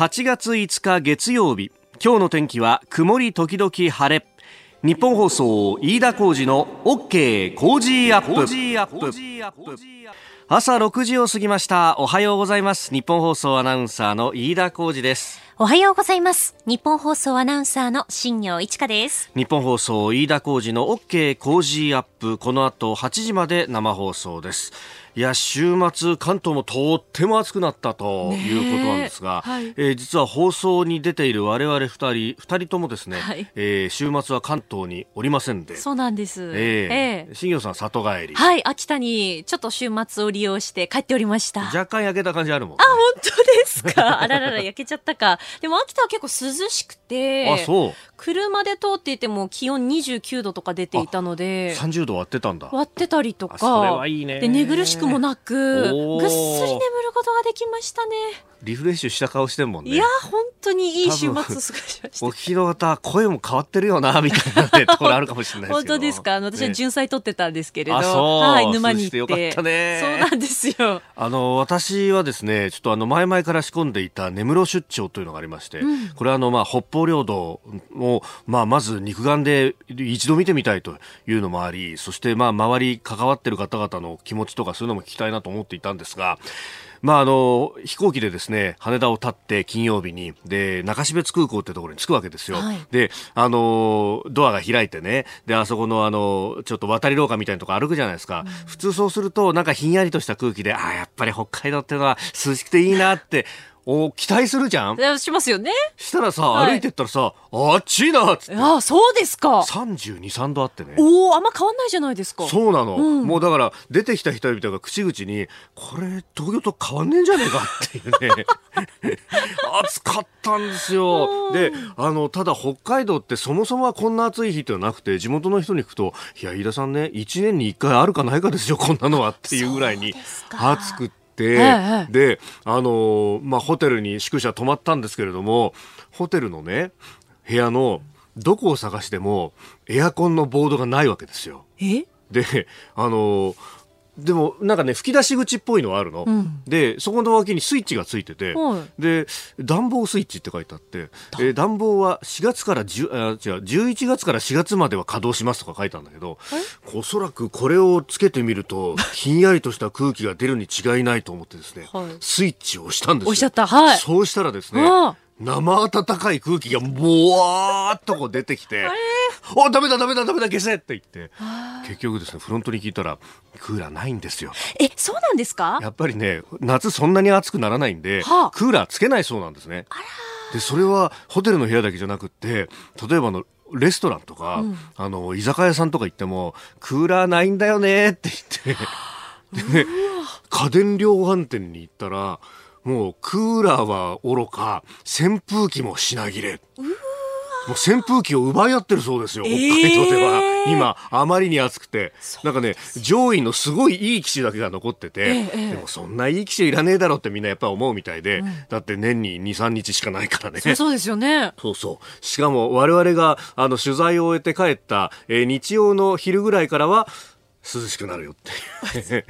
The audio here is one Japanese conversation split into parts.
8月5日月曜日。今日の天気は曇り時々晴れ。ニッポン放送飯田浩司の OK! Cozy up!。朝6時を過ぎました。おはようございます。ニッポン放送アナウンサーの飯田浩司です。おはようございます。ニッポン放送アナウンサーの新行市佳です。ニッポン放送飯田浩司の OK! Cozy up!。この後8時まで生放送ですいや週末、関東もとっても暑くなったということなんですが、はい、えー、実は放送に出ている我々2人、2人ともですね、はい、えー、週末は関東におりませんで、そうなんです。えー、えー、新業さん、里帰り。はい、秋田にちょっと週末を利用して帰っておりました。若干焼けた感じあるもん、ね、あ、本当ですか？あららら、焼けちゃったか。でも秋田は結構涼しくて、あ、そう。車で通っていても気温29度とか出ていたので、30度割ってたんだ。割ってたりとか、それはいいね。で、寝苦しくもなく、ぐっすり眠ることができましたね。リフレッシュした顔してんもんね。いや、本当にいい週末過ごしました。お聞きの方、声も変わってるよな、みたいな、ね、ところあるかもしれないです本当ですか？私は純菜取ってたんですけれど。ね、はい、沼に行って。そうなんですよ。あの、私はですね、ちょっとあの、前々から仕込んでいた根室出張というのがありまして、うん、これはあの、まあ、北方領土を、まあ、まず肉眼で一度見てみたいというのもあり、そしてまあ、周り関わってる方々の気持ちとかそういうのも聞きたいなと思っていたんですが、まあ、あの飛行機でですね羽田を立って金曜日にで中標津空港ってところに着くわけですよ、はい、であのドアが開いてねであそこのあのちょっと渡り廊下みたいなとこ歩くじゃないですか、うん、普通そうするとなんかひんやりとした空気であやっぱり北海道っていうのは涼しくていいなってお期待するじゃん？しますよね。したらさ、はい、歩いてったらさあっちいなっつって。あそうですか。32、3度あってね。おおあんま変わんないじゃないですか。そうなの、うん、もうだから出てきた人々が口々にこれ東京と変わんねえんじゃねえかっていうね。暑かったんですよ。であのただ北海道ってそもそもはこんな暑い日ってはなくて地元の人に聞くといや飯田さんね1年に1回あるかないかですよこんなのはっていうぐらいに暑くて。、で、あのまあ、ホテルに宿舎泊まったんですけれども、ホテルのね、部屋のどこを探してもエアコンのボードがないわけですよ。で、あのでもなんかね吹き出し口っぽいのはあるの、うん、でそこの脇にスイッチがついてて、はい、で暖房スイッチって書いてあって、えー、暖房は4月から10あ違う11月から4月までは稼働しますとか書いたんだけどおそらくこれをつけてみるとひんやりとした空気が出るに違いないと思ってですね、はい、スイッチを押したんですよ。押しちゃった、はい、そうしたらですね生暖かい空気がボワーっとこう出てきて、おダメだダメだダメだ消せって言って、結局ですね、フロントに聞いたら、クーラーないんですよ。え、そうなんですか？やっぱりね、夏そんなに暑くならないんで、はあ、クーラーつけないそうなんですね。で、それはホテルの部屋だけじゃなくって、例えばの、レストランとか、うん、あの、居酒屋さんとか行っても、クーラーないんだよねって言って、でね、家電量販店に行ったら、もうクーラーは愚か、扇風機も品切れ。もう扇風機を奪い合ってるそうですよ、北海道では。えー、今、あまりに暑くて。なんかね、上位のすごいいい機種だけが残ってて、えー、でもそんないい機種いらねえだろうってみんなやっぱ思うみたいで、うん、だって年に2、3日しかないからね。そうですよね。そうそう。しかも我々があの取材を終えて帰った、えー、日曜の昼ぐらいからは、涼しくなるよって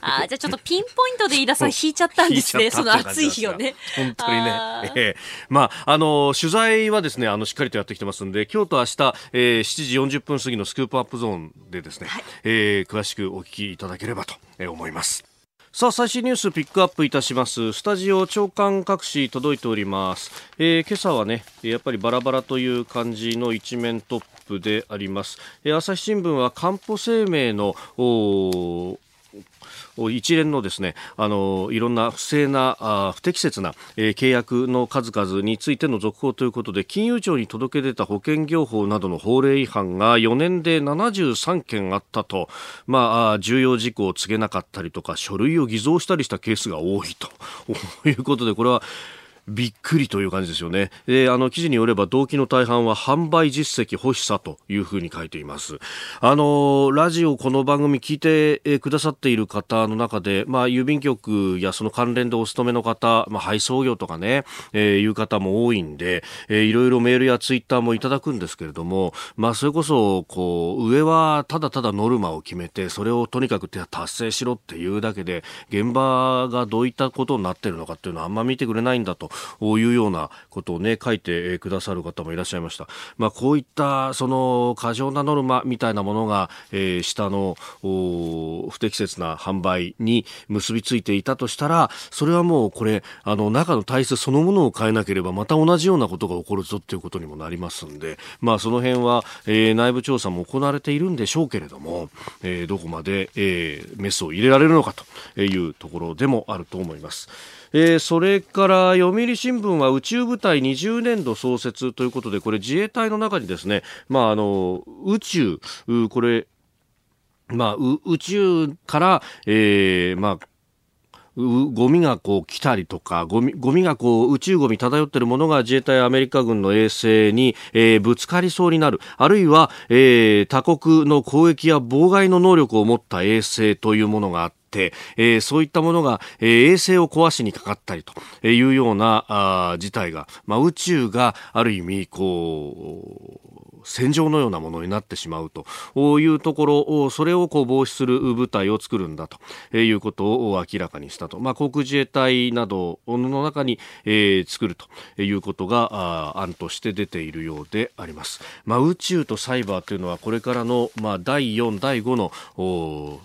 あじゃあちょっとピンポイントで飯田さん引いちゃったんですね。その暑い日をね。本当にね、えー、まああの取材はですねあのしっかりとやってきてますんで今日と明日、えー、7時40分過ぎのスクープアップゾーンでですね、はい、えー、詳しくお聞きいただければと思いますさあ最新ニュースピックアップいたします。スタジオ長官各紙届いております、えー、今朝はねやっぱりバラバラという感じの一面トップであります、えー、朝日新聞はかんぽ生命の一連のですねあのいろんな不正なあ不適切な、えー、契約の数々についての続報ということで金融庁に届け出た保険業法などの法令違反が4年で73件あったと、まあ、重要事項を告げなかったりとか書類を偽造したりしたケースが多いと。いうことでこれはびっくりという感じですよね。で、あの、記事によれば動機の大半は販売実績欲しさというふうに書いています。あの、ラジオこの番組聞いてくださっている方の中で、まあ、郵便局やその関連でお勤めの方、まあ、配送業とかね、えー、いう方も多いんで、えー、いろいろメールやツイッターもいただくんですけれども、まあ、それこそ、こう、上はただただノルマを決めて、それをとにかく達成しろっていうだけで、現場がどういったことになってるのかっていうのはあんま見てくれないんだというようなことをね、書いてくださる方もいらっしゃいました。まあ、こういった、その、過剰なノルマみたいなものが、えー、下の、不適切な販売に結びついていたとしたら、それはもうこれ、あの、中の体質そのものを変えなければ、また同じようなことが起こるぞっていうことにもなりますんで、まあ、その辺は、えー、内部調査も行われているんでしょうけれども、えー、どこまで、えー、メスを入れられるのかというところでもあると思います。えー、それから読売新聞は宇宙部隊20年度創設ということでこれ自衛隊の中にですね、まあ、あの宇宙これまあ、宇宙から、えー、まあ、ゴミがこう来たりとか、ゴミ、ゴミがこう宇宙ゴミ漂っているものが自衛隊アメリカ軍の衛星に、えー、ぶつかりそうになる。あるいは、えー、他国の攻撃や妨害の能力を持った衛星というものがあって、えー、そういったものが、えー、衛星を壊しにかかったりというようなあ事態が、まあ、宇宙がある意味こう戦場のようなものになってしまうというところそれをこう防止する部隊を作るんだということを明らかにしたと、まあ、航空自衛隊などの中に、えー、作るということが案として出ているようであります、まあ、宇宙とサイバーというのはこれからの、まあ、第4第5の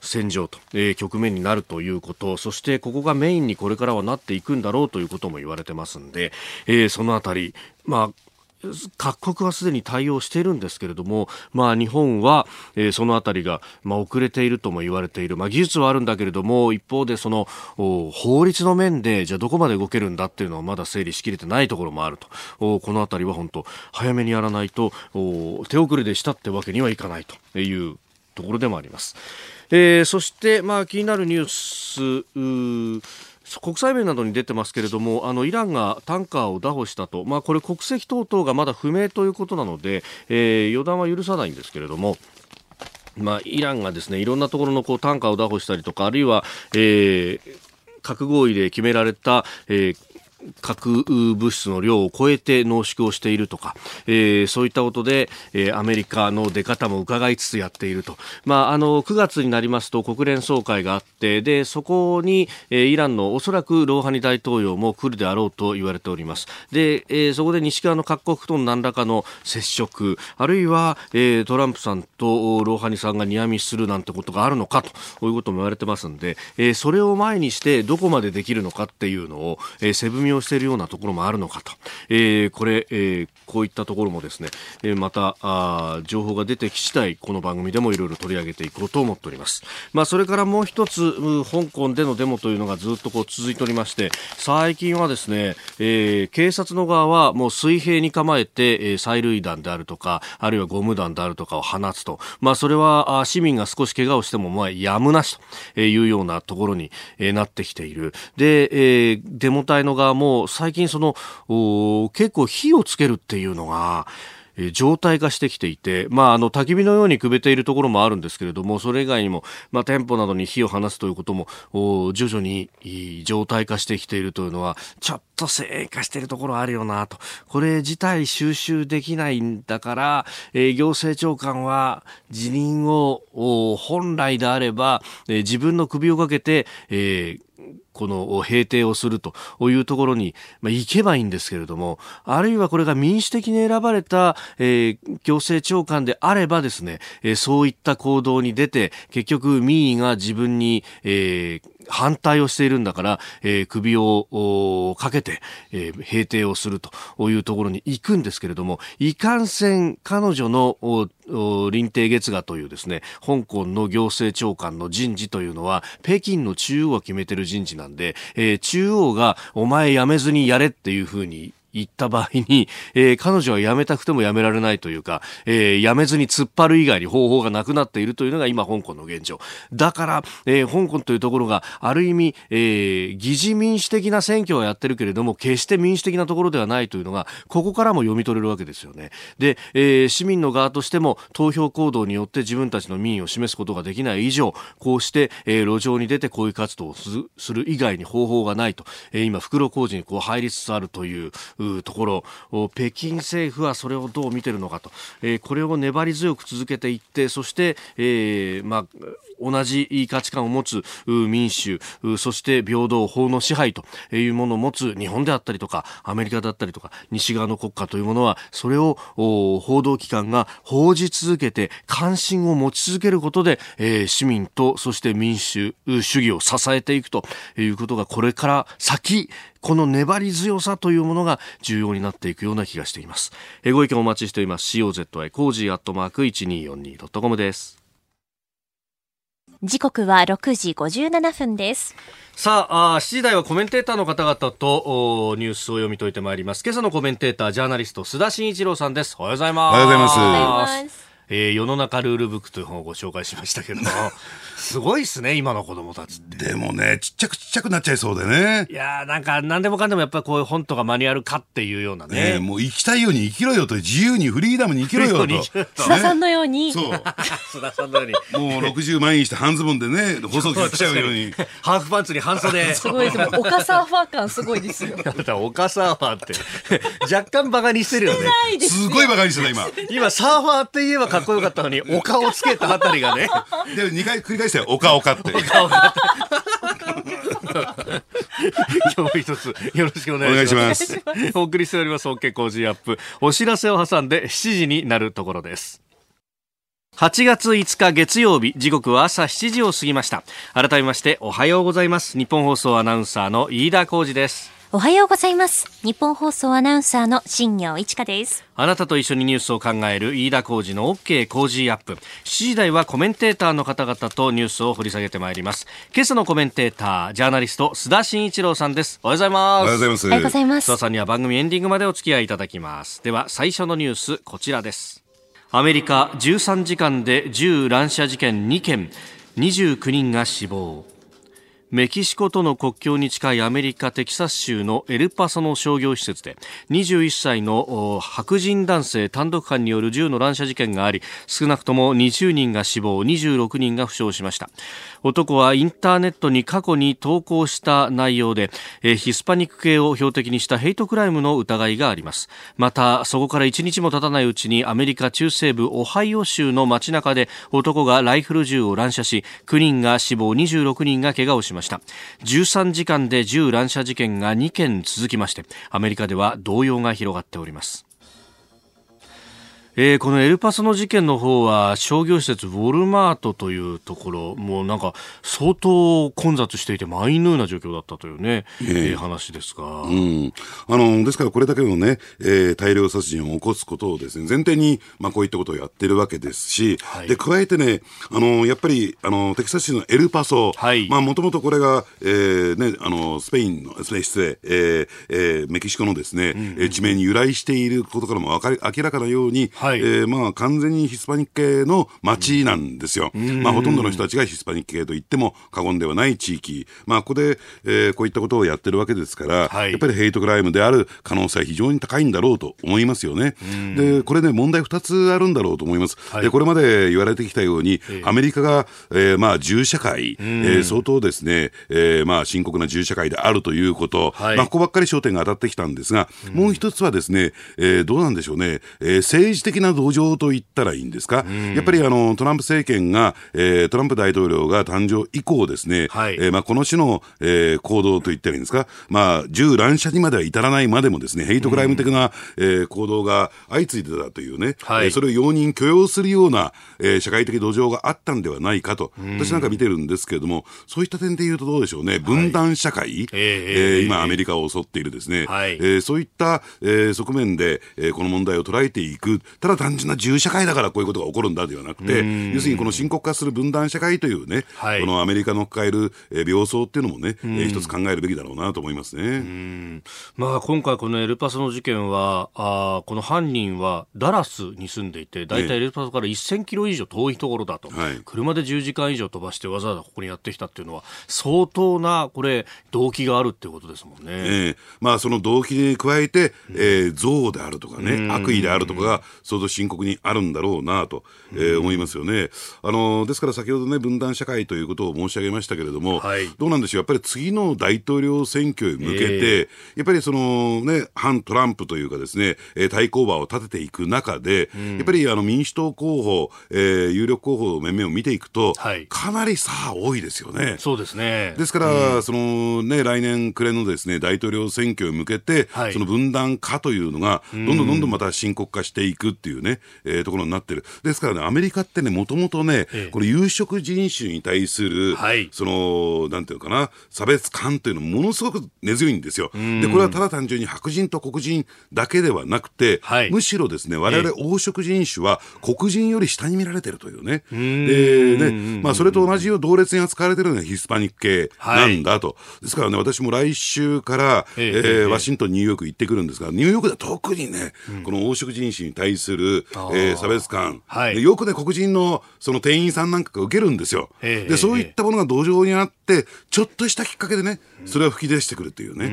戦場と、えー、局面になるということそしてここがメインにこれからはなっていくんだろうということも言われてますんで、えー、そのあたり、まあ各国はすでに対応しているんですけれども、まあ、日本は、えー、そのあたりが、まあ、遅れているとも言われている、まあ、技術はあるんだけれども一方でその法律の面でじゃあどこまで動けるんだっていうのはまだ整理しきれてないところもあるとこのあたりは本当早めにやらないと手遅れでしたってわけにはいかないというところでもあります。えー、そして、まあ、気になるニュース国際面などに出てますけれどもあのイランがタンカーを拿捕したと、まあ、これ国籍等々がまだ不明ということなので、えー、予断は許さないんですけれども。まあ、イランがですねいろんなところのこうタンカーを拿捕したりとかあるいは、えー、核合意で決められた、えー、核物質の量を超えて濃縮をしているとか、えー、そういったことで、えー、アメリカの出方も伺いつつやっていると。まあ、あの、9月になりますと国連総会があって、で、そこに、えー、イランのおそらくローハニ大統領も来るであろうと言われております。で、えー、そこで西側の各国との何らかの接触、あるいは、えー、トランプさんとローハニさんがニアミするなんてことがあるのかと、こういうことも言われてますんで、えー、それを前にしてどこまでできるのかっていうのを、えー、セブをしているようなところもあるのかと、えー、これ、えー、こういったところもですね、えー、またあ情報が出てき次第この番組でもいろいろ取り上げていこうと思っております。まあ、それからもう一つ香港でのデモというのがずっとこう続いておりまして最近はですね、えー、警察の側はもう水平に構えて、えー、催涙弾であるとかあるいはゴム弾であるとかを放つと、まあ、それはあ市民が少し怪我をしてもまあやむなしというようなところに、えー、なってきている。で、えー、デモ隊の側もも最近その、結構火をつけるっていうのが、え状態化してきていて、まあ、あの、焚き火のようにくべているところもあるんですけれども、それ以外にも、まあ、店舗などに火を放すということも、徐々に状態化してきているというのは、ちょっと正化しているところあるよなと。これ自体収集できないんだから、えー、行政長官は辞任を、本来であれば、えー、自分の首をかけて、えーこの平定をするというところに、ま、行けばいいんですけれども、あるいはこれが民主的に選ばれた、えー、行政長官であればですね、えー、そういった行動に出て、結局民意が自分に、えー、反対をしているんだから、えー、首をかけて、えー、閉廷をするというところに行くんですけれども、いかんせん彼女の林定月賀というですね、香港の行政長官の人事というのは、北京の中央が決めてる人事なんで、えー、中央がお前辞めずにやれっていうふうに行った場合に、えー、彼女は辞めたくても辞められないというか、えー、辞めずに突っ張る以外に方法がなくなっているというのが今香港の現状。だから、えー、香港というところがある意味、えー、疑似民主的な選挙はやってるけれども、決して民主的なところではないというのが、ここからも読み取れるわけですよね。で、えー、市民の側としても投票行動によって自分たちの民意を示すことができない以上、こうして、えー、路上に出て抗議活動をする以外に方法がないと、えー、今、袋小路にこう入りつつあるという、ところ北京政府はそれをどう見ているのかと、えー、これを粘り強く続けていってそして、えーまあ、同じ価値観を持つ民主、そして平等、法の支配というものを持つ日本であったりとか、アメリカだったりとか、西側の国家というものは、それを報道機関が報じ続けて、関心を持ち続けることで、市民と、そして民主主義を支えていくということが、これから先、この粘り強さというものが重要になっていくような気がしています。ご意見お待ちしています。 cozy、cozy アットマーク 1242.com です。時刻は6時57分です。さああ、7時台はコメンテーターの方々とニュースを読み解いてまいります。今朝のコメンテーター、ジャーナリスト、須田慎一郎さんです。おはようございます。おはようございます。えー、世の中ルールブックという本をご紹介しましたけども、すごいですね、今の子供たちって。でもね、ちっちゃくちっちゃくなっちゃいそうでね。いやなんか、なんでもかんでもやっぱりこういう本とかマニュアルかっていうようなね。ねもう生きたいように生きろよと、自由にフリーダムに生きろよと。須田さんのように。そう。須田さんのように。もう60万円して半ズボンでね、細く来ちゃうように。ハーフパンツに半袖。すごいです。もう、岡サーファー感すごいですよ。岡サーファーって、若干バカにしてるよね。すごいバカにしてた、今。今、サーファーって言えばかっこよかったのに、丘をつけたあたりがね。で、2回繰り返してよ、丘丘って。丘丘今日一つよろしくお願いします。ますお送りしております、OK 工事アップ。お知らせを挟んで7時になるところです。8月5日月曜日時刻は朝7時を過ぎました改めましておはようございます日本放送アナウンサーの飯田浩二ですおはようございます。日本放送アナウンサーの新業一華です。あなたと一緒にニュースを考える飯田浩二の OK 工事アップ。7時台はコメンテーターの方々とニュースを掘り下げてまいります。今朝のコメンテーター、ジャーナリスト、須田慎一郎さんです。おはようございます。おはようございます。おはようございます。須田さんには番組エンディングまでお付き合いいただきます。では、最初のニュース、こちらです。アメリカ13時間で銃乱射事件2件、29人が死亡。メキシコとの国境に近いアメリカ・テキサス州のエルパソの商業施設で21歳の白人男性単独犯による銃の乱射事件があり少なくとも20人が死亡26人が負傷しました。男はインターネットに過去に投稿した内容で、ヒスパニック系を標的にしたヘイトクライムの疑いがあります。またそこから1日も経たないうちにアメリカ中西部オハイオ州の街中で男がライフル銃を乱射し9人が死亡26人が怪我をしました。13時間で銃乱射事件が2件続きましてアメリカでは動揺が広がっております。えー、このエルパソの事件の方は商業施設ウォルマートというところもうなんか相当混雑していて満員のような状況だったというね、えー、えー、話ですが、うん、あのですからこれだけのね、えー、大量殺人を起こすことをですね前提にまあこういったことをやってるわけですし、はい、で加えてねあのやっぱりあのテキサス州のエルパソ、まあもともとこれが、えー、ねあのスペインの失礼、えーえー、メキシコのですね、うんうん、地名に由来していることからもわかり明らかなように、はい、えー、まあ完全にヒスパニック系の街なんですよ。まあほとんどの人たちがヒスパニック系と言っても過言ではない地域。まあここで、えー、こういったことをやってるわけですから、はい、やっぱりヘイトクライムである可能性は非常に高いんだろうと思いますよね。で、これね、問題2つあるんだろうと思います。はい、で、これまで言われてきたように、アメリカが、えー、まあ銃社会、えー、相当ですね、えー、まあ深刻な銃社会であるということ、はい、まあここばっかり焦点が当たってきたんですが、もう一つはですね、えー、どうなんでしょうね、えー、政治的な土壌と言ったらいいんですか、やっぱりあのトランプ政権が、えー、トランプ大統領が誕生以降ですね、はい、えー、まあ、この種の、えー、行動と言ったらいいんですか、まあ、銃乱射にまでは至らないまでもですね、ヘイトクライム的な、えー、行動が相次いでたというね、はい、えー、それを容認許容するような、えー、社会的土壌があったんではないかと、私なんか見てるんですけれども、そういった点で言うとどうでしょうね、分断社会、はい、えー、今アメリカを襲っているですね、はい、えー、そういった、えー、側面で、えー、この問題を捉えていく、ただ単純な銃社会だからこういうことが起こるんだではなくて、要するにこの深刻化する分断社会というね、はい、このアメリカの抱える、え病巣っていうのもね、え一つ考えるべきだろうなと思いますね。まあ、今回このエルパソの事件は、あこの犯人はダラスに住んでいて、大体エルパソから1000キロ以上遠いところだと、はい、車で10時間以上飛ばしてわざわざここにやってきたっていうのは、相当な、これ、動機があるっていうことですもんね。えー、まあ、その動機に加えて、えー、憎悪であるとかね、悪意であるとかが、相当深刻にあるんだろうなと、えー、思いますよね。あのですから先ほどね、分断社会ということを申し上げましたけれども、はい、どうなんでしょう、やっぱり次の大統領選挙へ向けて、えー、やっぱりそのね、反トランプというかですね、対抗馬を立てていく中で、うん、やっぱりあの民主党候補、えー、有力候補面々を見ていくと、はい、かなり差多いですよね。そうですね。ですから、うん、そのね、来年暮れのですね、大統領選挙へ向けて、はい、その分断化というのが、どんどんどんどんまた深刻化していくっていうね、えー、ところになってる。ですからね、アメリカってね、もともとね、ええ、この有色人種に対する、はい、その、なんていうかな、差別感というのもものすごく根強いんですよ。で、これはただ単純に白人と黒人だけではなくて、はい、むしろですね、我々黄色人種は黒人より下に見られてるというね。で、ね、まあ、それと同じよう同列に扱われてるのがヒスパニック系なんだと。はい、ですからね、私も来週から、ええー、ワシントン、ニューヨーク行ってくるんですが、ニューヨークでは特にね、うん、この黄色人種に対する、えー、差別感、はい、よくね、黒人のその店員さんなんかが受けるんですよ。で、そういったものが土壌にあって、ちょっとしたきっかけでね、それは吹き出してくるっていうね、え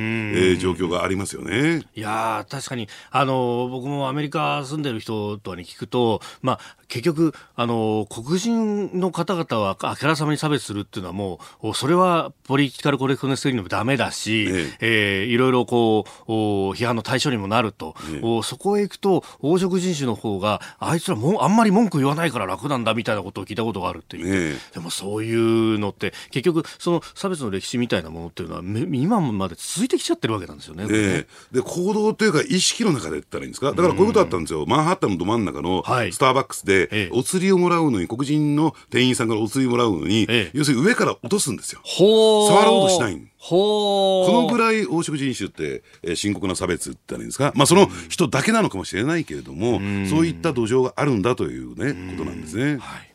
ー、状況がありますよね。いや確かに、あの、僕もアメリカ住んでる人とは、ね、聞くと、まあ、結局、あの、黒人の方々はあからさまに差別するっていうのはもう、それはポリティカルコレクトネス的にもダメだし、ええ。えー、いろいろこう、批判の対象にもなると、ええ、そこへ行くと、黄色人種の方が、あいつらもあんまり文句言わないから楽なんだみたいなことを聞いたことがあるっていう。え、でもそういうのって、結局、その差別の歴史みたいなものっていうのは、今まで続いてきちゃってるわけなんですよね。ねで、行動というか意識の中で言ったらいいんですか？だからこういうことあったんですよ。マンハッタンのど真ん中のスターバックスで、はい、お釣りをもらうのに、黒人の店員さんからお釣りもらうのに、要するに上から落とすんですよ。触ろうとしないこのぐらい黄色人種って、えー、深刻な差別って言んですか、まあ、その人だけなのかもしれないけれども、そういった土壌があるんだというね、ことなんですね。はい、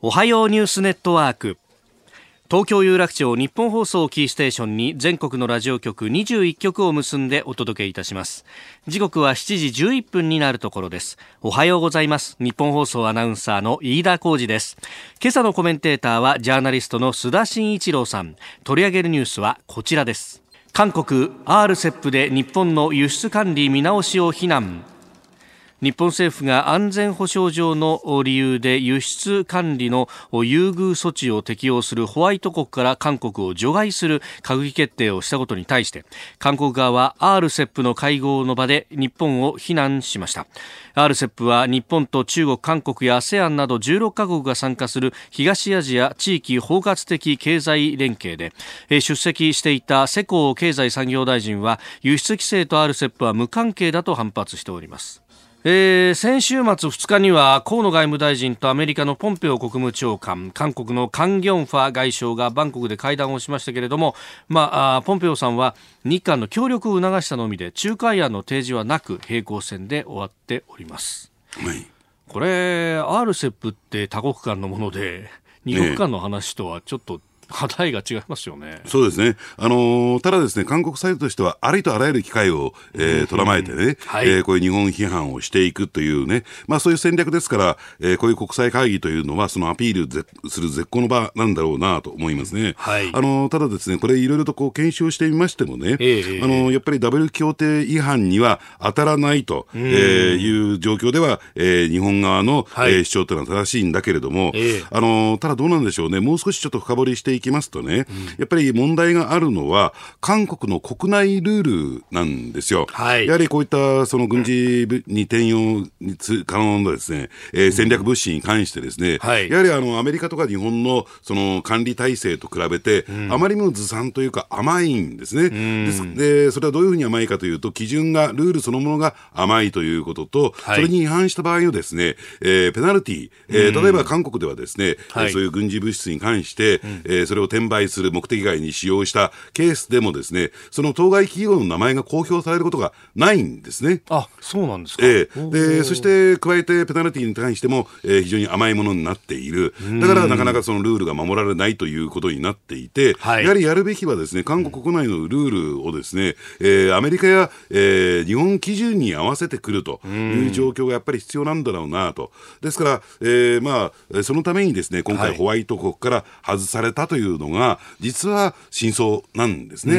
おはようニュースネットワーク。東京有楽町日本放送キーステーションに全国のラジオ局21局を結んでお届けいたします。時刻は7時11分になるところです。おはようございます。日本放送アナウンサーの飯田浩二です。今朝のコメンテーターはジャーナリストの須田慎一郎さん。取り上げるニュースはこちらです。韓国 RCEP で日本の輸出管理見直しを非難。日本政府が安全保障上の理由で輸出管理の優遇措置を適用するホワイト国から韓国を除外する閣議決定をしたことに対して韓国側は RCEP の会合の場で日本を非難しました。RCEP は日本と中国、韓国や ASEAN など16カ国が参加する東アジア地域包括的経済連携で出席していた世耕経済産業大臣は輸出規制と RCEP は無関係だと反発しております。えー、先週末2日には河野外務大臣とアメリカのポンペオ国務長官韓国のカン・ギョンファ外相がバンコクで会談をしましたけれども、まあ、ポンペオさんは日韓の協力を促したのみで仲介案の提示はなく平行線で終わっております。はい、これ RCEP って多国間のもので二国間の話とはちょっと、課題が違いますよね。そうですね。あのー、ただですね、韓国サイドとしては、ありとあらゆる機会を、えー、とらまえてね、はい、えー、こういう日本批判をしていくというね、まあそういう戦略ですから、えー、こういう国際会議というのは、そのアピールする絶好の場なんだろうなと思いますね。はい。あのー、ただですね、これいろいろとこう検証してみましてもね、えー、あのー、やっぱりダブル協定違反には当たらないと、えー、いう状況では、えー、日本側の、はい、えー、主張というのは正しいんだけれども、えー、あのー、ただどうなんでしょうね、もう少しちょっと深掘りしていきますとね、やっぱり問題があるのは、韓国の国内ルールなんですよ。はい、やはりこういったその軍事に転用可能なですね、えー、戦略物資に関してですね、はい、やはりあのアメリカとか日本のその管理体制と比べて、あまりにもずさんというか甘いんですね。ですで、それはどういうふうに甘いかというと、基準が、ルールそのものが甘いということと、それに違反した場合のですね、えー、ペナルティ、えー、例えば韓国ではですね、はい、そういう軍事物質に関して、えー、それを転売する目的外に使用したケースでもですね、その当該企業の名前が公表されることがないんですね。あ、そうなんですか。えー、で、そして加えてペナルティに関しても、えー、非常に甘いものになっている。だからなかなかそのルールが守られないということになっていて、はい、やはりやるべきはですね、韓国国内のルールをですね、えー、アメリカや、えー、日本基準に合わせてくるという状況がやっぱり必要なんだろうなと。ですから、えー、まあ、そのためにですね、今回ホワイト国から外されたとというのが、実は真相なんですね。え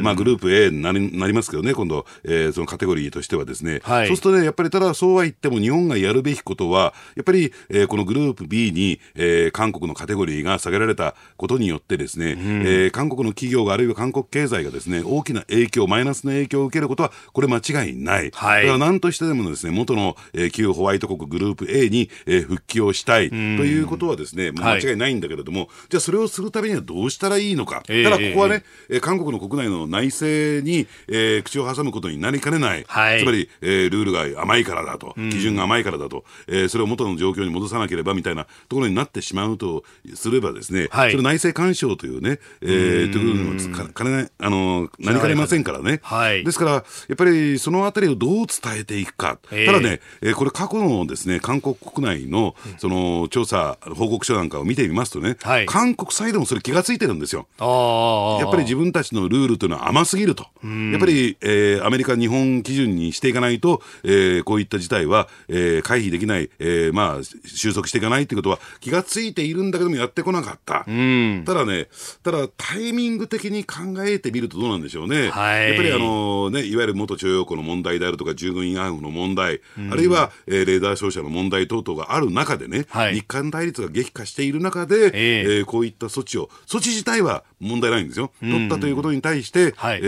ー、まあ、グループ A になりなりますけどね、今度、えー、そのカテゴリーとしてはですね。はい、そうするとね、やっぱりただそうは言っても日本がやるべきことは、やっぱり、えー、このグループ B に、えー、韓国のカテゴリーが下げられたことによってですね、えー、韓国の企業があるいは韓国経済がですね、大きな影響、マイナスの影響を受けることは、これ間違いない。はい、だから何としてでもですね、元の、えー、旧ホワイト国グループ A に、えー、復帰をしたいということはですね、間違いないんだけれども、はい、じゃあそれをするためにはどうしたらいいのか。ただここはね、えー、韓国の国内の内政に、えー、口を挟むことになりかねない。はい、つまり、えー、ルールが甘いからだと、基準が甘いからだと、えー、それを元の状況に戻さなければみたいなところになってしまうとすればですね、はい、それ内政干渉というね、えー、ということにもかねない、あの、なりかねませんからね。はい、ですから、やっぱりそのあたりをどう伝えていくか。えー、ただね、えー、これ過去のですね、韓国国内の、その、調査、報告書なんかを見てみますとね、はい、韓国サイドもそれ気がついてるんですよ。やっぱり自分たちのルールというのは甘すぎると。やっぱり、えー、アメリカ、日本基準にしていかないと、えー、こういった事態は、えー、回避できない、えー、まあ、収束していかないということは気がついているんだけどもやってこなかった。ただね、ただタイミング的に考えてみるとどうなんでしょうね。はい、やっぱりあのね、いわゆる元徴用工の問題であるとか、従軍慰安婦の問題、あるいは、えー、レーダー照射の問題等々がある中でね、はい、日韓対立が激化している中で、えー、えー、こういった措置を、措置自体は問題ないんですよ。取ったということに対して、はい、え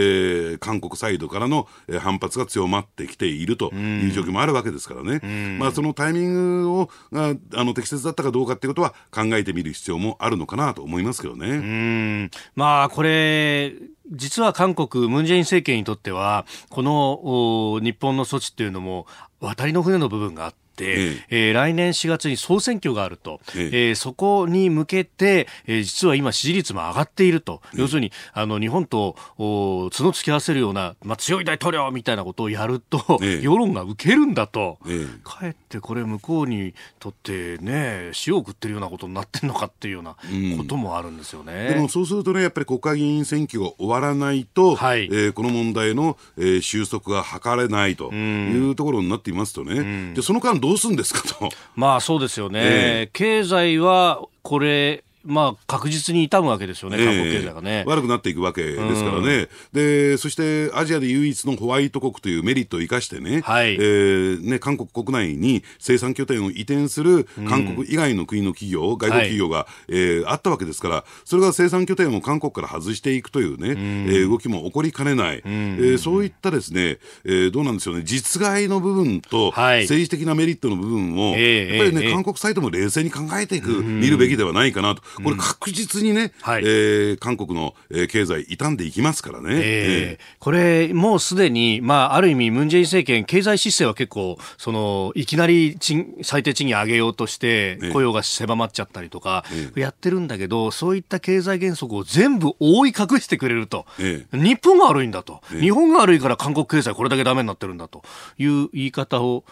ー、韓国サイドからの反発が強まってきているという状況もあるわけですからね。まあ、そのタイミングをがあの適切だったかどうかっていうことは考えてみる必要もあるのかなと思いますけどね。まあ、これ、実は韓国、ムン・ジェイン政権にとっては、この日本の措置っていうのも、渡りの船の部分があって、、ええ。ー、来年4月に総選挙があると、ええ。ー、そこに向けて、えー、実は今支持率も上がっていると、要するにあの日本とお角突き合わせるような、まあ、強い大統領みたいなことをやると、世論が受けるんだと、かえってこれ向こうにとってね塩を食ってるようなことになってるのかっていうようなこともあるんですよね、うん、でもそうするとねやっぱり国会議員選挙が終わらないと、はい、えー、この問題の、えー、収束が図れないというところになっていますとね、うん、でその間どうするんですかと。まあそうですよね。えー、経済はこれまあ、確実に痛むわけですよね、韓国経済がね、えー、悪くなっていくわけですからね、うん、でそしてアジアで唯一のホワイト国というメリットを生かしてね,、はい。えー、ね韓国国内に生産拠点を移転する韓国以外の国の企業、うん、外国企業が、はい、えー、あったわけですから、それが生産拠点を韓国から外していくというね、うん、えー、動きも起こりかねない、うん、えー、そういったですね、えー、どうなんでしょうね、実害の部分と、政治的なメリットの部分を、やっぱりね、韓国サイドも冷静に考えていく、見るべきではないかなと。これ確実にね、はい、えー、韓国の、えー、経済傷んでいきますからね。えー、えー、これ、もうすでに、まあ、ある意味、ムン・ジェイン政権、経済姿勢は結構、その、いきなり賃最低賃金上げようとして、雇用が狭まっちゃったりとか、やってるんだけど、そういった経済原則を全部覆い隠してくれると。日本が悪いんだと。日本が悪いから韓国経済これだけダメになってるんだという言い方を、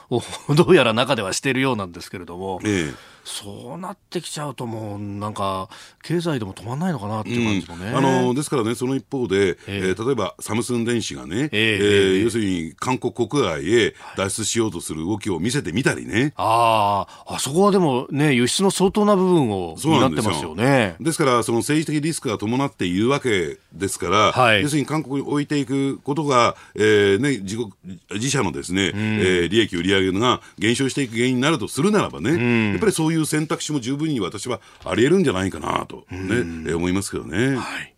どうやら中ではしているようなんですけれども。ええそうなってきちゃうともうなんか経済でも止まらないのかなっていう感じもね、うん、あのですからねその一方で、えー、えー、例えばサムスン電子がね、えー、えー、要するに韓国国外へ脱出しようとする動きを見せてみたりね、あああそこはでもね輸出の相当な部分を担ってますよね。ですからその政治的リスクが伴っているわけですから、はい、要するに韓国に置いていくことが、えーね、自国自社のですね、うん、えー、利益売上が減少していく原因になるとするならばね、うん、やっぱりそういうそういう選択肢も十分に私はあり得るんじゃないかなとね、え思いますけどね。はい、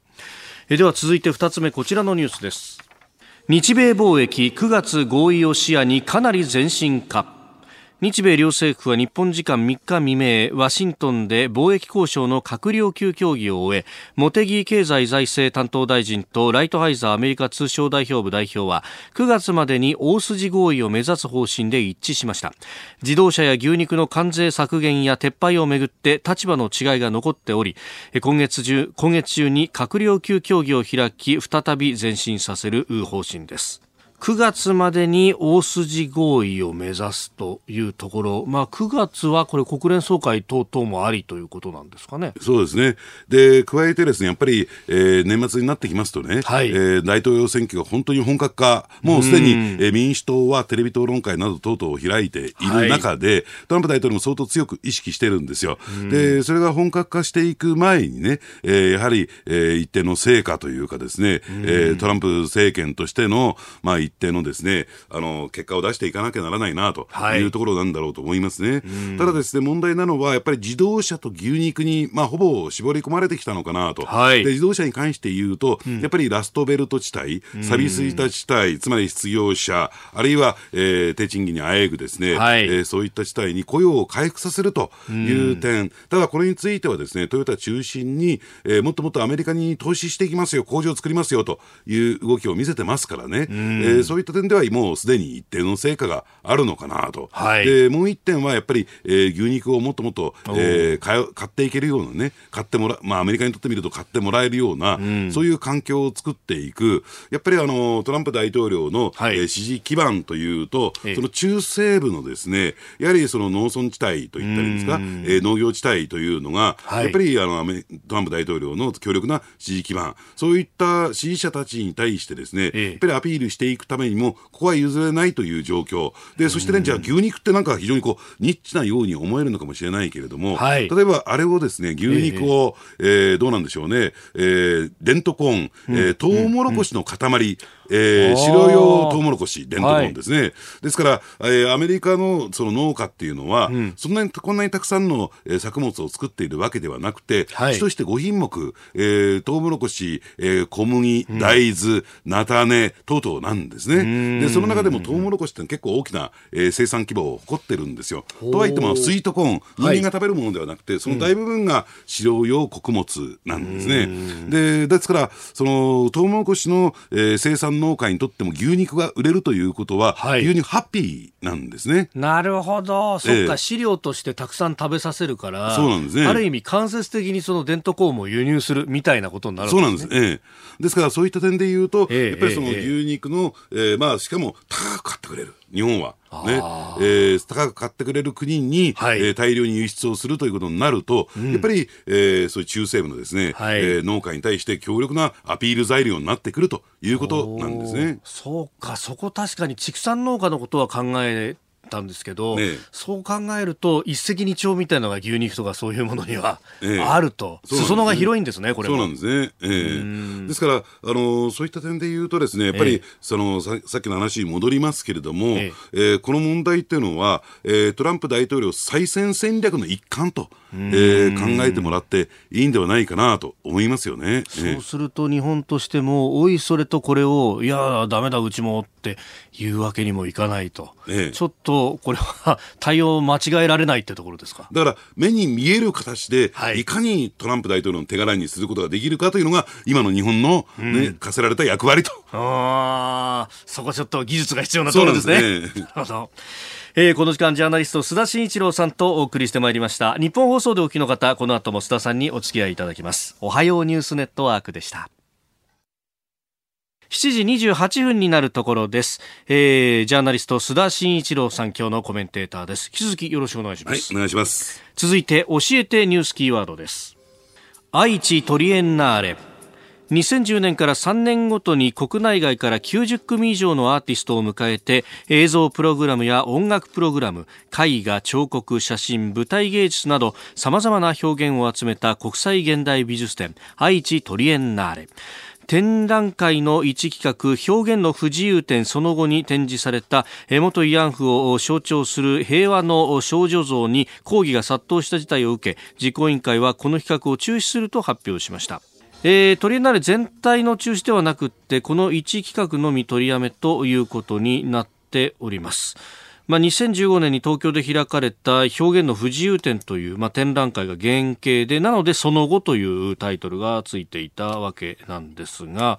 えでは続いて2つ目こちらのニュースです。日米貿易9月合意を視野にかなり前進か。日米両政府は日本時間3日未明ワシントンで貿易交渉の閣僚級協議を終え茂木経済財政担当大臣とライトハイザーアメリカ通商代表部代表は9月までに大筋合意を目指す方針で一致しました。自動車や牛肉の関税削減や撤廃をめぐって立場の違いが残っており今月中今月中に閣僚級協議を開き再び前進させる方針です。9月までに大筋合意を目指すというところ、まあ、9月はこれ国連総会等々もありということなんですかね。そうですね。で、加えてですね、やっぱり、えー、年末になってきますとね、はい、えー、大統領選挙が本当に本格化、もうすでに、えー、民主党はテレビ討論会など等々を開いている中で、はい、トランプ大統領も相当強く意識してるんですよ。で、それが本格化していく前にね、えー、やはり、えー、一定の成果というかですね、えー、トランプ政権としての、まあ、一定のですね、あの、結果を出していかなきゃならないなとい。うところなんだろうと思いますね。はい、ただですね、問題なのは、やっぱり自動車と牛肉に、まあ、ほぼ絞り込まれてきたのかなと。はい、で自動車に関して言うと、うん、やっぱりラストベルト地帯、サビスイタ地帯、つまり失業者、あるいは、えー、低賃金にあえぐですね、はい、えー、そういった地帯に雇用を回復させるという点、ただこれについてはですね、トヨタ中心に、えー、もっともっとアメリカに投資していきますよ、工場を作りますよという動きを見せてますからね、えー、そういった点ではもうすでに一定の成果があるのかなと、はい、でもう一点はやっぱり、えー、牛肉をもっともっと、えー、買買っていけるようなね、買ってもら、まあ、アメリカにとってみると買ってもらえるような、うん、そういう環境を作っていく、やっぱりあのトランプ大統領の、はい、えー、支持基盤というと、その中西部のですね、やはりその農村地帯といったらいいんですか、えー、農業地帯というのが、はい、やっぱりあのトランプ大統領の強力な支持基盤、そういった支持者たちに対してですね、ええ、やっぱりアピールしていくためにも、ここは譲れないという状況。で、そしてね、じゃあ牛肉ってなんか非常にこう、ニッチなように思えるのかもしれないけれども、はい、例えばあれをですね、牛肉を、ええ。えー、どうなんでしょうね、えー、デントコーン、えー、トウモロコシの塊、えー、白用トウモロコシ、デントコーンですね。はい、ですから、えー、アメリカのその農家っていうのは、うん、そんなに、こんなにたくさんの、えー、作物を作っているわけではなくて、はい、主として5品目、えー、トウモロコシ、えー、小麦、大豆、菜種、等々なんですね。で、その中でもトウモロコシって結構大きな、えー、生産規模を誇ってるんですよ。とはいっても、スイートコーン、人間が食べるものではなくて、その大部分が飼料用穀物なんですね。で、ですから、その、トウモロコシの、えー、生産農家にとっても牛肉が売れるということは、はい、牛肉ハッピーなんですね。なるほど。そっか、飼料としてたくさん食べさせるから、そうなんですね。ある意味間接的にその伝統酵母を輸入するみたいなことになるんですね。そうなんです。ええ。ですからそういった点で言うと、ええ、やっぱりその牛肉の、えええー、まあしかも高く買ってくれる。日本は。ね。えー、高く買ってくれる国に、はい、えー、大量に輸出をするということになると、うん、やっぱり、えー、そういう中西部のですね、はい、えー、農家に対して強力なアピール材料になってくるということなんですね。そうか、そこ確かに畜産農家のことは考えたんですけど、ね、そう考えると一石二鳥みたいなのが牛肉とかそういうものにはあると、ね、裾野が広いんですね、これそうなんですね、えー、ですから、あのそういった点で言うとですねやっぱり、えー、そのささっきの話に戻りますけれども、えー、えー、この問題っていうのは、えー、トランプ大統領再選戦略の一環と。えー、考えてもらっていいんではないかなと思いますよね。そうすると日本としても、おいそれとこれを、いや、だめだ、うちもっていうわけにもいかないと、ええ、ちょっとこれは対応間違えられないってところですか？だから目に見える形で、はい、いかにトランプ大統領の手柄にすることができるかというのが、今の日本のね、ね、うん、課せられた役割と。ああ、そこちょっと技術が必要なところですね。すねなるほど。えー、この時間ジャーナリスト須田慎一郎さんとお送りしてまいりました。日本放送でお聞きの方この後も須田さんにお付き合いいただきます。おはようニュースネットワークでした。7時28分になるところです、えー、ジャーナリスト須田慎一郎さん今日のコメンテーターです。引き続きよろしくお願いします、はい、お願いします。続いて教えてニュースキーワードです。愛知トリエンナーレ2010年から3年ごとに国内外から90組以上のアーティストを迎えて映像プログラムや音楽プログラム絵画彫刻写真舞台芸術などさまざまな表現を集めた国際現代美術展愛知トリエンナーレ。展覧会の一企画表現の不自由展その後に展示された元慰安婦を象徴する平和の少女像に抗議が殺到した事態を受け実行委員会はこの企画を中止すると発表しました。えー、トリエナーレ全体の中止ではなくってこの1企画のみ取りやめということになっております。まあ、2015年に東京で開かれた表現の不自由展という、まあ、展覧会が原型でなのでその後というタイトルがついていたわけなんですが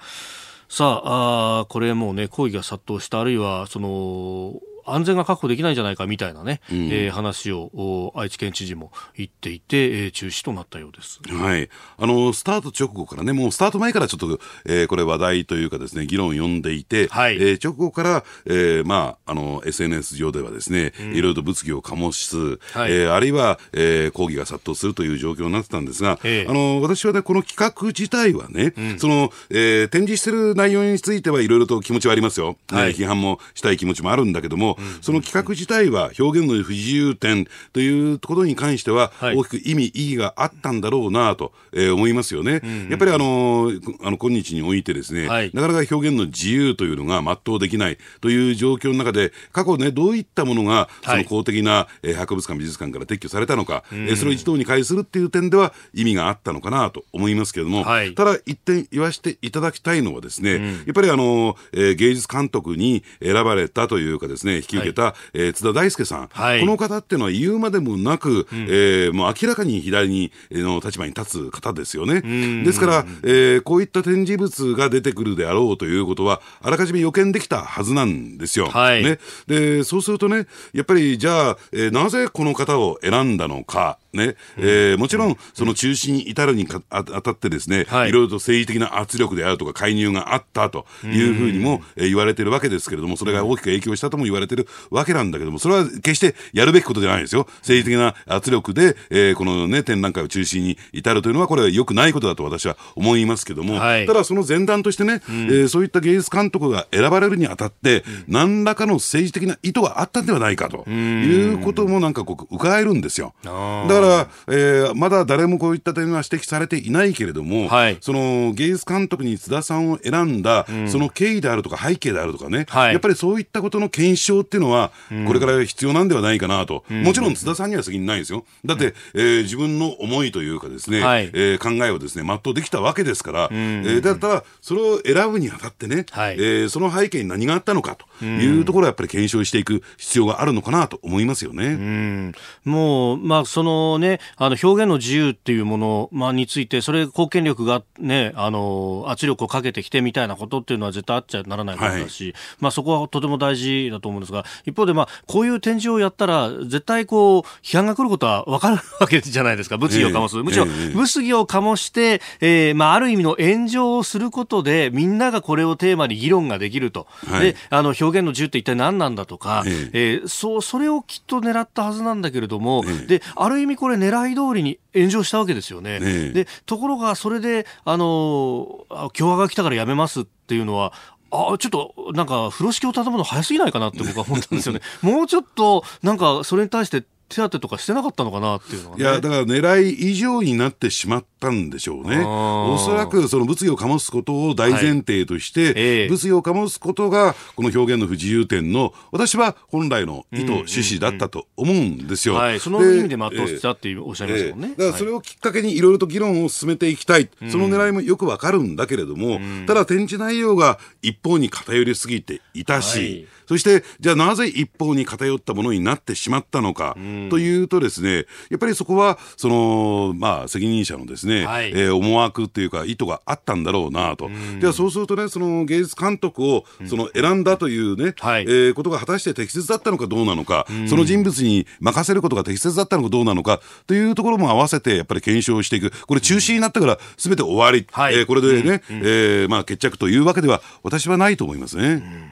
さああこれもうね抗議が殺到したあるいはその安全が確保できないんじゃないかみたいなね、うん、えー、話を愛知県知事も言っていて、えー、中止となったようです。はい。あの、スタート直後からね、もうスタート前からちょっと、えー、これ話題というかですね、議論を呼んでいて、はい、えー、直後から、えー、まあ、あの、SNS 上ではですね、うん、いろいろと物議を醸す、はい、えー、あるいは、えー、抗議が殺到するという状況になってたんですが、えー、あの、私はね、この企画自体はね、うん、その、えー、展示してる内容についてはいろいろと気持ちはありますよ。はい、批判もしたい気持ちもあるんだけども、うん、その企画自体は表現の不自由点ということに関しては、大きく意味、意義があったんだろうなと、えー、思いますよね。やっぱりあの、あの、今日においてですね、はい、なかなか表現の自由というのが全うできないという状況の中で、過去ね、どういったものが、その公的な、えー、博物館、美術館から撤去されたのか、えー、それを一堂に会するっていう点では意味があったのかなと思いますけれども、はい、ただ一点言わせていただきたいのはですね、うん、やっぱりあの、えー、芸術監督に選ばれたというかですね、引き受けた、はい、えー、津田大輔さん、はい、この方っていうのは言うまでもなく、うん、えー、もう明らかに左にの立場に立つ方ですよね。ですから、えー、こういった展示物が出てくるであろうということは、あらかじめ予見できたはずなんですよ。はい、ね、でそうするとね、やっぱりじゃあ、えー、なぜこの方を選んだのか。ね、えー、もちろん、その中心に至るにかあたってですね、はい、いろいろと政治的な圧力であるとか介入があったというふうにも、えー、言われてるわけですけれども、それが大きく影響したとも言われてるわけなんだけども、それは決してやるべきことじゃないですよ。政治的な圧力で、えー、このね、展覧会を中心に至るというのは、これは良くないことだと私は思いますけども、はい、ただその前段としてね、うん、えー、そういった芸術監督が選ばれるにあたって、何らかの政治的な意図があったんではないかと。いうこともなんかこう伺えるんですよ。だから、えー、まだ誰もこういった点は指摘されていないけれども、はい、その芸術監督に津田さんを選んだ、うん、その経緯であるとか背景であるとかね、はい、やっぱりそういったことの検証っていうのは、これから必要なんではないかなと、うん、もちろん津田さんには責任ないですよ。だって、えー、自分の思いというかですね、はい、えー、考えをですね、全うできたわけですから、うん、えー、だったら、それを選ぶにあたってね、はい、えー、その背景に何があったのかというところはやっぱり検証していく必要があるのかなと思いますよね。うん、もう、まあ、そのね、あの表現の自由っていうもの、まあ、について、それ貢献力がね、あの、圧力をかけてきてみたいなことっていうのは絶対あっちゃならないことだし、はい、まあ、そこはとても大事だと思うんですが、一方で、まあ、こういう展示をやったら、絶対こう、批判が来ることは分かるわけじゃないですか、物議を醸す。えー、むしろ、物議を醸して、えー、まあ、ある意味の炎上をすることで、みんながこれをテーマに議論ができると。はい、で、あの、表現の自由って一体何なんだとか、えー、えー、そう、それをきっと狙ったはずなんだけれども、えー、で、ある意味これ狙い通りに炎上したわけですよね。ねで、ところが、それで、あの、共和が来たからやめますっていうのは、あちょっとなんか風呂敷を畳むの早すぎないかなって僕は思ったんですよね。もうちょっとなんかそれに対して手当とかしてなかったのかなっていうのは、ね、いや、だから狙い以上になってしまったんでしょうね。おそらくその物議を醸すことを大前提として、はい。えー、物議を醸すことが、この表現の不自由点の、私は本来の意図、趣旨だったと思うんですよ。はい、その意味で全うしたっておっしゃいますもんね。えー、だからそれをきっかけにいろいろと議論を進めていきたい、その狙いもよくわかるんだけれども、ただ展示内容が一方に偏りすぎていたし、はい。そして、じゃあなぜ一方に偏ったものになってしまったのか、というとですね、やっぱりそこは、その、まあ、責任者のですね、はい、えー、思惑というか意図があったんだろうなと。じゃあそうするとね、その芸術監督を、その選んだというね、はい、えー、ことが果たして適切だったのかどうなのか、その人物に任せることが適切だったのかどうなのか、というところも合わせて、やっぱり検証していく。これ中止になったから、すべて終わり。はい、えー、これでね、うん。うん、えー、まあ、決着というわけでは、私はないと思いますね。うん。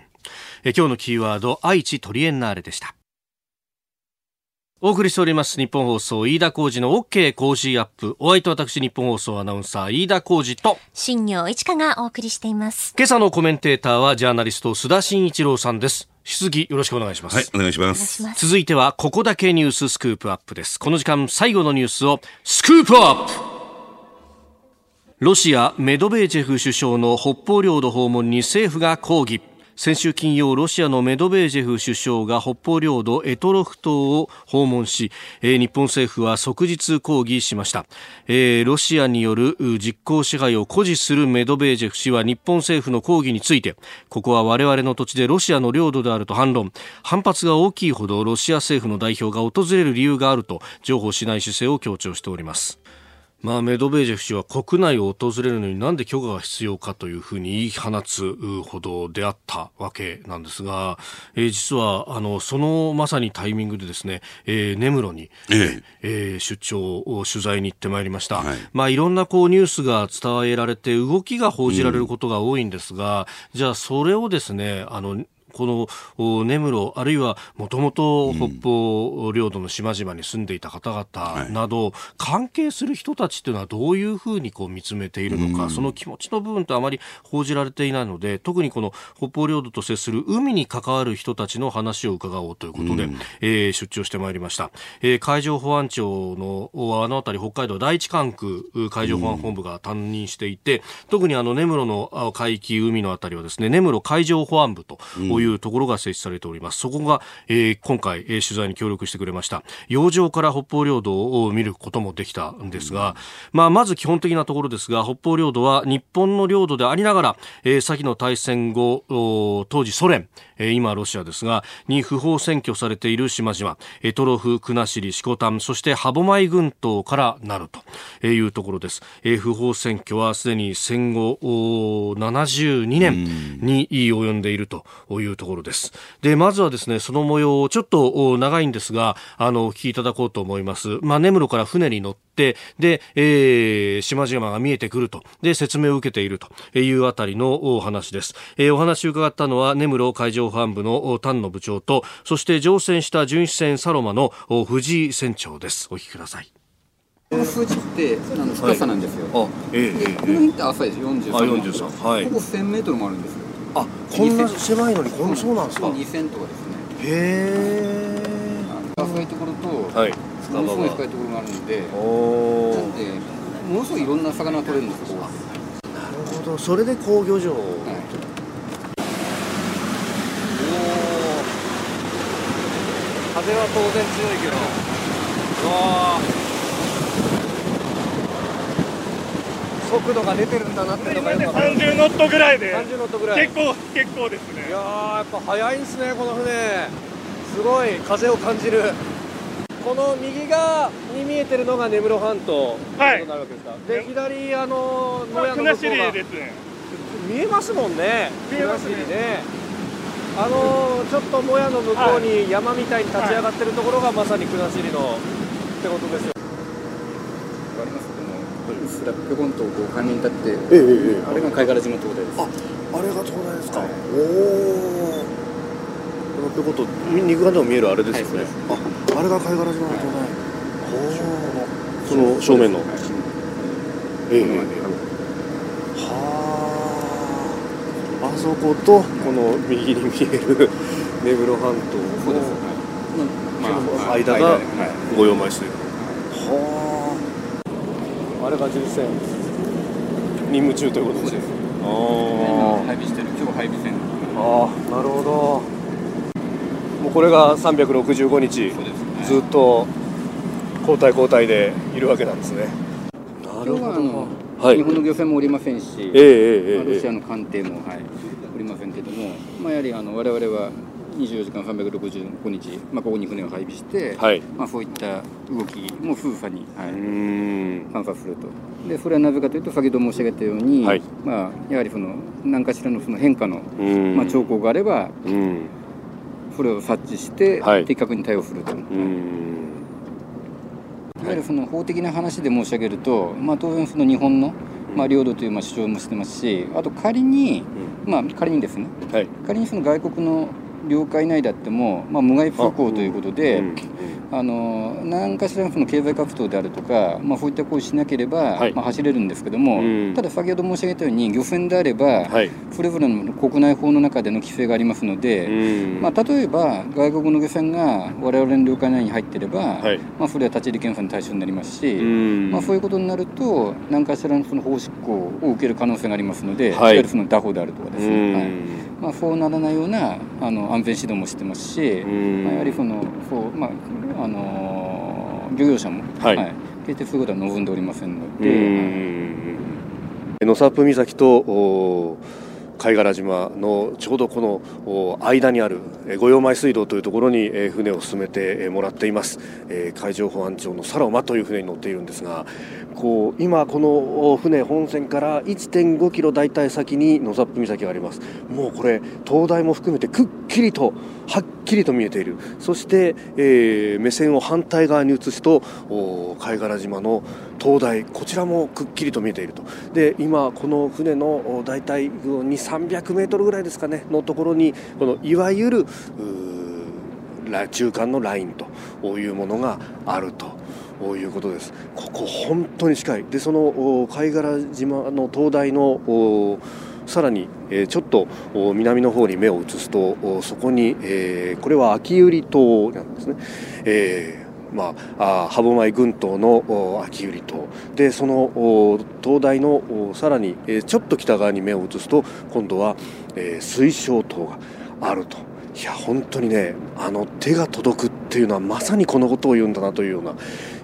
え今日のキーワード愛知トリエンナーレでしたお送りしております日本放送飯田浩二の OK 工事アップお相手私日本放送アナウンサー飯田浩二と新業一華がお送りしています今朝のコメンテーターはジャーナリスト須田慎一郎さんです質疑よろしくお願いします。はい、お願いします。続いては、ここだけニューススクープアップです。この時間、最後のニュースを、スクープアップロシア、メドベージェフ首相の北方領土訪問に政府が抗議。先週金曜ロシアのメドベージェフ首相が北方領土エトロフ島を訪問し、日本政府は即日抗議しました、ロシアによる実効支配を誇示するメドベージェフ氏は日本政府の抗議についてここは我々の土地でロシアの領土であると反論。反発が大きいほどロシア政府の代表が訪れる理由があると譲歩しない姿勢を強調しております。まあ、メドベージェフ氏は国内を訪れるのになんで許可が必要かというふうに言い放つほどであったわけなんですが、えー、実はあのそのまさにタイミングでですね、えー、根室に、えええー、出張を取材に行ってまいりました。はい、まあ、いろんなこうニュースが伝えられて動きが報じられることが多いんですが、うん、じゃあそれをですねあのこの根室、あるいはもともと北方領土の島々に住んでいた方々など、関係する人たちというのはどういうふうにこう見つめているのか、その気持ちの部分とあまり報じられていないので、特にこの北方領土と接する海に関わる人たちの話を伺おうということで、えー、出張してまいりました。えー、海上保安庁のあの辺り、北海道第一管区海上保安本部が担任していて、特にあの根室の海域、海の辺りはですね、根室海上保安部といういうところが設置されております。そこが、えー、今回、えー、取材に協力してくれました。洋上から北方領土を見ることもできたんですが、まあ、まず基本的なところですが、北方領土は日本の領土でありながら、えー、先の大戦後、当時ソ連、えー、今ロシアですが、に不法占拠されている島々、エトロフ、国後、コタン、そして歯舞群島からなるというところです。えー、不法占拠はすでに戦後72年に及んでいるというところです。で、まずはですね、その模様をちょっと長いんですが、あの、お聞きいただこうと思います。まあ、根室から船に乗って、で、えー、島々が見えてくると、で、説明を受けているというあたりのお話です。えー、お話を伺ったのは、根室海上保安部の丹野部長と、そして乗船した巡視船サロマの藤井船長です。お聞きください。この数字ってあの深さなんですよ。はい、あ、ええー、この辺って浅いです。四十三。あ、四十三。はい。ほぼ千メートルもあるんですよ。あ、こんな狭いのにこんそうなんですか。二千とかですね。へえ。深いところと、はい、ものすごい深いところがあるんで、なんでものすごいいろんな魚が取れるんですよ。なるほど。それで工業場。はい風は当然強いけどうわ速度が出てるんだなってのがよく30ノットぐらいで30ノットぐらい結構結構ですね。いややっぱ速いんですねこの船。すごい風を感じる。この右側に見えてるのが根室半島はいとなるわけですか。で左あの野屋の向こうがですね。見えますもんね。見えますね。あのちょっともやの向こうに山みたいに立ち上がってるところがまさに国後のってことですよ。ありますスラップコントをこうに立って、ええええ、あれが貝殻島灯台です。あ、あれが灯台ですか。はい、おお。このってこと肉眼でも見えるあれですよね。はい、あ、あれが貝殻島の灯台。おお。その正面の。ええ。あそことこの右に見える根室半島の、まあ、間が御用米水はああれが巡視船任務中ということでああ配備してる今日配備船ああなるほど。もうこれが365日、ね、ずっと交代交代でいるわけなんですね。なるほど。はい、日本の漁船もおりませんし、えーえー、ロシアの艦艇も、はい、おりませんけども、まあ、やはりあの我々は24時間365日、まあ、ここに船を配備して、はい、まあ、そういった動きも夫婦に、はい、観察すると。でそれはなぜかというと先ほど申し上げたように、はい、まあ、やはりその何かしらのその変化の、まあ、兆候があればそれを察知して、的確に対応すると。いわゆるその法的な話で申し上げると、まあ、当然その日本の、まあ、領土というまあ主張もしてますしあと仮に、まあ、仮にですね、はい、仮にその外国の領海内であっても、まあ、無害通行ということで、あの何かしらのその経済活動であるとか、まあ、そういった行為しなければ、はい、まあ、走れるんですけども、うん、ただ先ほど申し上げたように漁船であれば、はい、それぞれの国内法の中での規制がありますので、うん、まあ、例えば外国の漁船が我々の領海内に入っていれば、はい、まあ、それは立ち入り検査の対象になりますし、うん、まあ、そういうことになると何かしらのその法執行を受ける可能性がありますので、い、わゆるその拿捕であるとかですね、はいまあ、そうならないようなあの安全指導もしてますし、まあ、やはりそのそう、まああの漁業者も、はい。はい、決してそういうことは望んでおりませんので。野サープ岬と貝殻島のちょうどこの間にある御用前水道というところに船を進めてもらっています。海上保安庁のサロマという船に乗っているんですがこう今この船本線から1.5キロ大体先に野沢岬があります。もうこれ灯台も含めてくっきりとはっきりと見えている。そして、えー、目線を反対側に移すと貝殻島の灯台こちらもくっきりと見えていると。で今この船の大体2 300メートルぐらいですかねのところにこのいわゆる中間のラインというものがあると。いうことです。ここ本当に近い。でその貝殻島の灯台のさらに、えちょっと南の方に目を移すとそこに、えこれは秋百合島なんですね、えまあ、歯舞群島の秋百合島。でその灯台のさらに、えちょっと北側に目を移すと今度は、え水晶島があると。いや本当にねあの手が届くっていうのはまさにこのことを言うんだなというような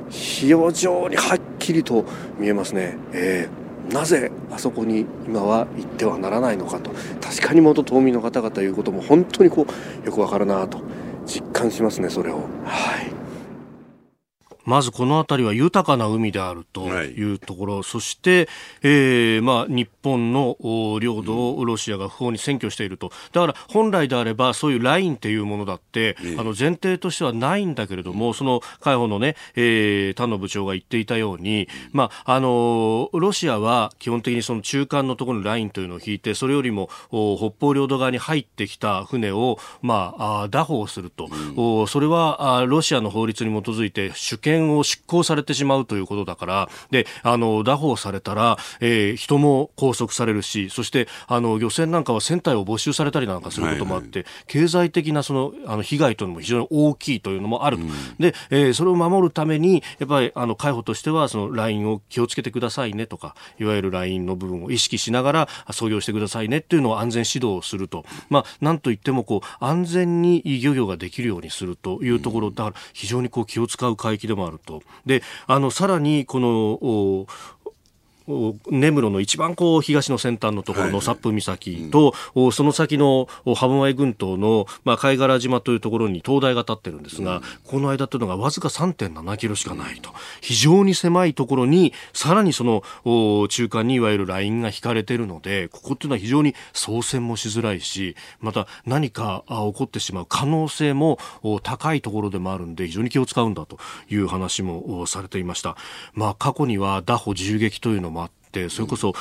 非常にはっきりと見えますね。えーなぜあそこに今は行ってはならないのかと。確かに元島民の方々いうことも本当にこうよくわかるなと実感しますねそれを。はい。まずこの辺りは豊かな海であるとい。うところ、はい、そして、えーまあ、日本の領土をロシアが不法に占拠していると、だから本来であればそういうラインっていうものだって、あの前提としてはないんだけれども、その海保のね、えー、丹野部長が言っていたように、まあ、あのロシアは基本的にその中間のところのラインというのを引いて、それよりも北方領土側に入ってきた船を、まあ、拿捕すると、うん、それはロシアの法律に基づいて主権を執行されてしまうということだから、で、あの、拿捕されたら、えー、人も拘束されるし、そして、あの、漁船なんかは船体を没収されたりなんかすることもあって、はいはい、経済的なその、あの、被害というのも非常に大きいというのもあると。うん、で、えー、それを守るために、やっぱり、あの、海保としては、その、ラインを気をつけてくださいねとか、いわゆるラインの部分を意識しながら、操業してくださいねっていうのを安全指導をすると。まあ、なんといっても、こう、安全に漁業ができるようにするというところ、だから、非常にこう、気を使う海域でもあると。で、あの、さらに、この、根室の一番こう東の先端のところのサップ岬と、はい。うん、その先のハブマイ群島の、まあ、貝殻島というところに灯台が立ってるんですが、うん、この間というのがわずか3.7キロしかないと、非常に狭いところにさらにその中間にいわゆるラインが引かれているのでここっていうのは非常に操船もしづらいしまた何か起こってしまう可能性も高いところでもあるんで非常に気を使うんだという話もされていました。まあ、過去には拿捕銃撃というのもあって、それこそ、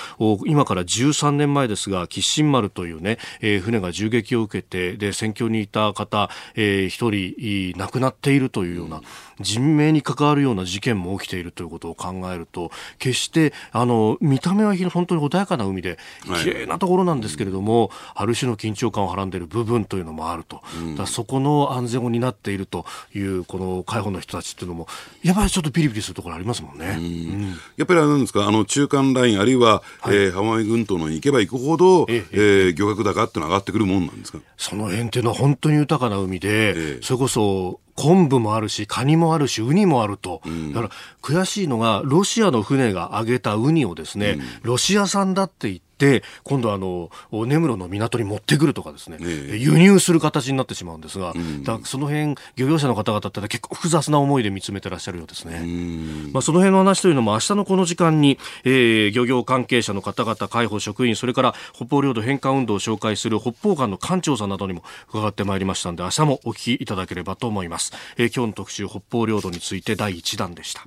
今から13年前ですが、キッシン丸というね、えー、船が銃撃を受けて、で、戦況にいた方、えー、一人亡くなっているというような、人命に関わるような事件も起きているということを考えると、決して、あの、見た目は本当に穏やかな海で、綺麗なところなんですけれども、はい、ある種の緊張感をはらんでいる部分というのもあると。うん、だそこの安全を担っているという、この海保の人たちっていうのも、やっぱりちょっとピリピリするところありますもんね。うんうん、やっぱりあれなんですか、あの、中間ライン、あるいは、はい、えー、ハワイ群島のに行けば行くほど、ええー、漁獲高ってのは上がってくるもんなんですか？その辺っていうのは本当に豊かな海で、えそれこそ、昆布もあるし、カニもあるし、ウニもあると。うん、だから、悔しいのが、ロシアの船が揚げたウニをですね、うん、ロシア産だって言って、で今度あの根室の港に持ってくるとかですね、え輸入する形になってしまうんですが、うん、だその辺漁業者の方々って結構複雑な思いで見つめてらっしゃるようですね、まあ、その辺の話というのも明日のこの時間に、えー、漁業関係者の方々海保職員それから北方領土返還運動を紹介する北方館の館長さんなどにも伺ってまいりましたので明日もお聞きいただければと思います、えー、今日の特集北方領土について第1弾でした